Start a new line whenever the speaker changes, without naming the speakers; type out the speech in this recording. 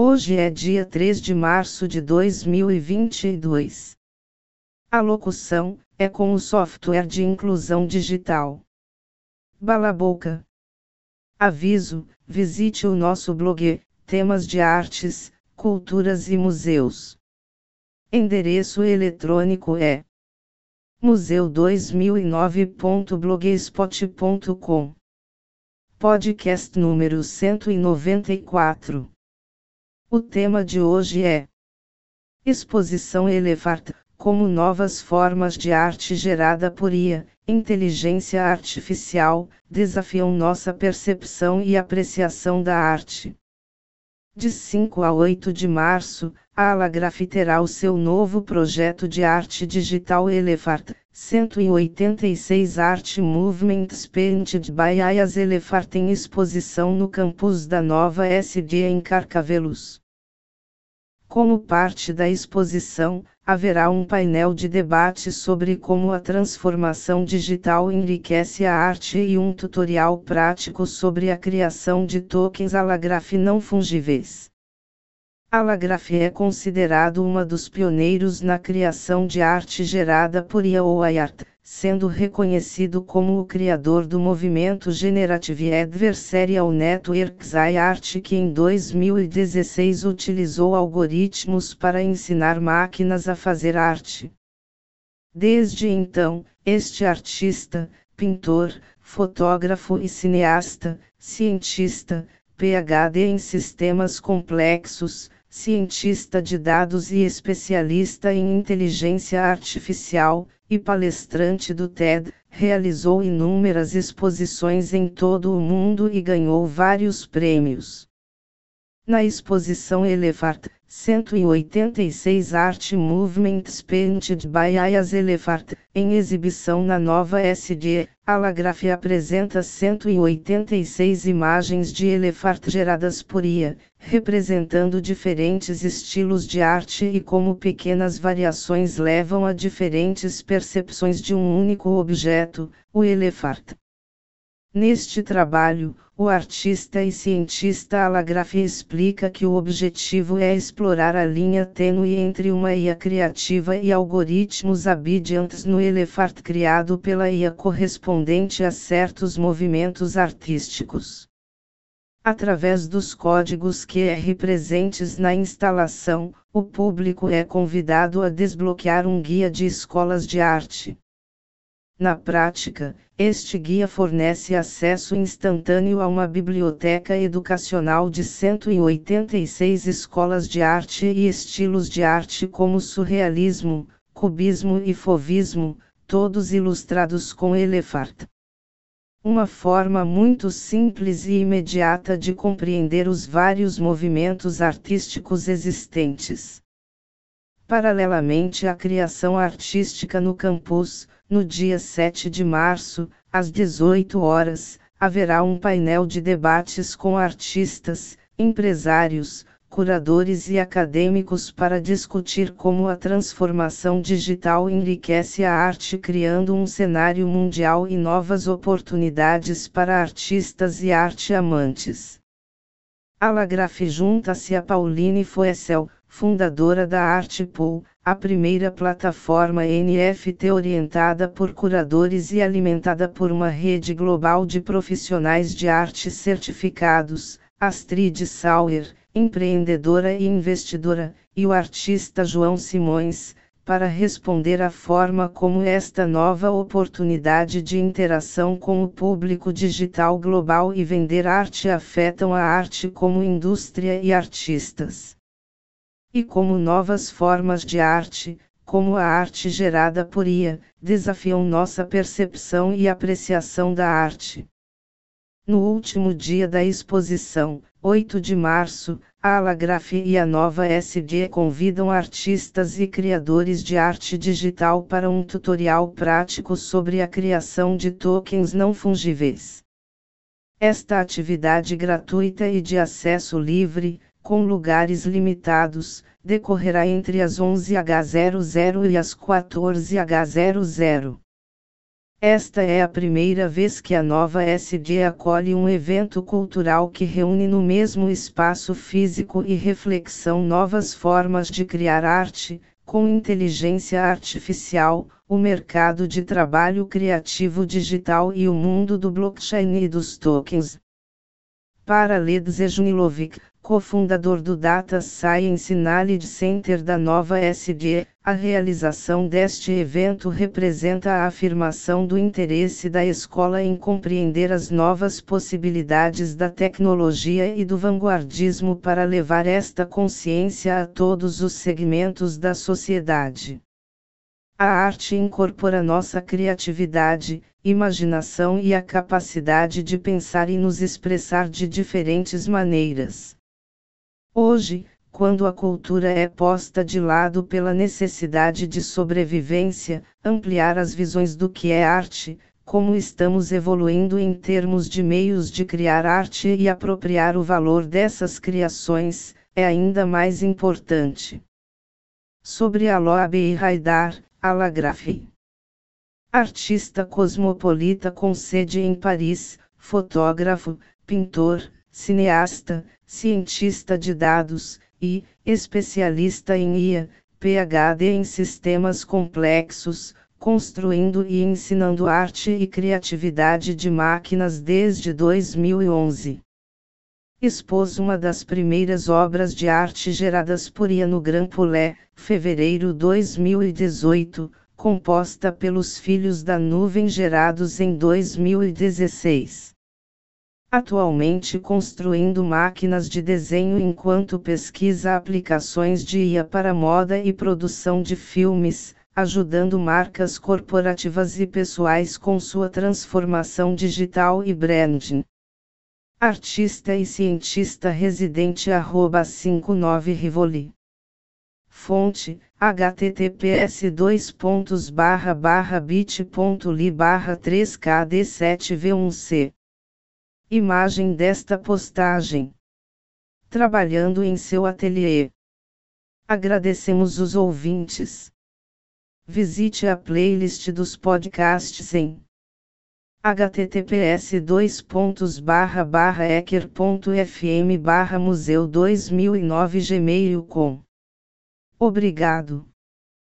Hoje é dia 3 de março de 2022. A locução é com o software de inclusão digital. Balaboca. Aviso: visite o nosso blog, temas de artes, culturas e museus. Endereço eletrônico é museu2009.blogspot.com. Podcast número 194. O tema de hoje é Exposição Elefart, como novas formas de arte gerada por IA, inteligência artificial, desafiam nossa percepção e apreciação da arte. De 5 a 8 de março, a Alagraf terá o seu novo projeto de arte digital Elefart, 186 Art Movements Painted by Ayas Elefart em exposição no campus da Nova SD em Carcavelos. Como parte da exposição, haverá um painel de debate sobre como a transformação digital enriquece a arte e um tutorial prático sobre a criação de tokens Alagraf não fungíveis. Alagraf é considerado uma dos pioneiros na criação de arte gerada por IA ou IART, sendo reconhecido como o criador do movimento Generative Adversarial Networks IART que em 2016 utilizou algoritmos para ensinar máquinas a fazer arte. Desde então, este artista, pintor, fotógrafo e cineasta, cientista, PhD em sistemas complexos, cientista de dados e especialista em inteligência artificial, e palestrante do TED, realizou inúmeras exposições em todo o mundo e ganhou vários prêmios. Na exposição Elefart, 186 Art Movements Painted by Ayas Elefart, em exibição na nova SD, Alagraf apresenta 186 imagens de Elefart geradas por IA, representando diferentes estilos de arte e como pequenas variações levam a diferentes percepções de um único objeto, o Elefart. Neste trabalho, o artista e cientista Alagraf explica que o objetivo é explorar a linha tênue entre uma IA criativa e algoritmos obedientes no elefante criado pela IA correspondente a certos movimentos artísticos. Através dos códigos QR presentes na instalação, o público é convidado a desbloquear um guia de escolas de arte. Na prática, este guia fornece acesso instantâneo a uma biblioteca educacional de 186 escolas de arte e estilos de arte como surrealismo, cubismo e fovismo, todos ilustrados com elefart. Uma forma muito simples e imediata de compreender os vários movimentos artísticos existentes. Paralelamente à criação artística no campus, no dia 7 de março, às 18 horas, haverá um painel de debates com artistas, empresários, curadores e acadêmicos para discutir como a transformação digital enriquece a arte, criando um cenário mundial e novas oportunidades para artistas e arte amantes. Alagraf junta-se a Pauline Foessel, fundadora da Artpool, a primeira plataforma NFT orientada por curadores e alimentada por uma rede global de profissionais de arte certificados, Astrid Sauer, empreendedora e investidora, e o artista João Simões, para responder à forma como esta nova oportunidade de interação com o público digital global e vender arte afetam a arte como indústria e artistas e como novas formas de arte, como a arte gerada por IA, desafiam nossa percepção e apreciação da arte. No último dia da exposição, 8 de março, a Alagraf e a Nova SG convidam artistas e criadores de arte digital para um tutorial prático sobre a criação de tokens não fungíveis. Esta atividade gratuita e de acesso livre, com lugares limitados, decorrerá entre as 11h00 e as 14h00. Esta é a primeira vez que a nova SD acolhe um evento cultural que reúne no mesmo espaço físico e reflexão novas formas de criar arte, com inteligência artificial, o mercado de trabalho criativo digital e o mundo do blockchain e dos tokens. Para Led Zejunilovic, cofundador do Data Science Knowledge Center da nova SG, a realização deste evento representa a afirmação do interesse da escola em compreender as novas possibilidades da tecnologia e do vanguardismo para levar esta consciência a todos os segmentos da sociedade. A arte incorpora nossa criatividade, imaginação e a capacidade de pensar e nos expressar de diferentes maneiras. Hoje, quando a cultura é posta de lado pela necessidade de sobrevivência, ampliar as visões do que é arte, como estamos evoluindo em termos de meios de criar arte e apropriar o valor dessas criações, é ainda mais importante. Sobre Aloabe e Haidar, Alagrafe. Artista cosmopolita com sede em Paris, fotógrafo, pintor, cineasta, cientista de dados, e, especialista em IA, PhD em sistemas complexos, construindo e ensinando arte e criatividade de máquinas desde 2011. Expôs uma das primeiras obras de arte geradas por IA no Grand Poulet, fevereiro 2018, composta pelos Filhos da Nuvem gerados em 2016 atualmente construindo máquinas de desenho enquanto pesquisa aplicações de IA para moda e produção de filmes, ajudando marcas corporativas e pessoais com sua transformação digital e branding. Artista e cientista residente arroba 59 Rivoli. Fonte, https dois pontos barra barra bit.ly barra 3kd7v1c Imagem desta postagem. Trabalhando em seu ateliê. Agradecemos os ouvintes. Visite a playlist dos podcasts em https ecker.fm museu 2009 gmail.com. Obrigado.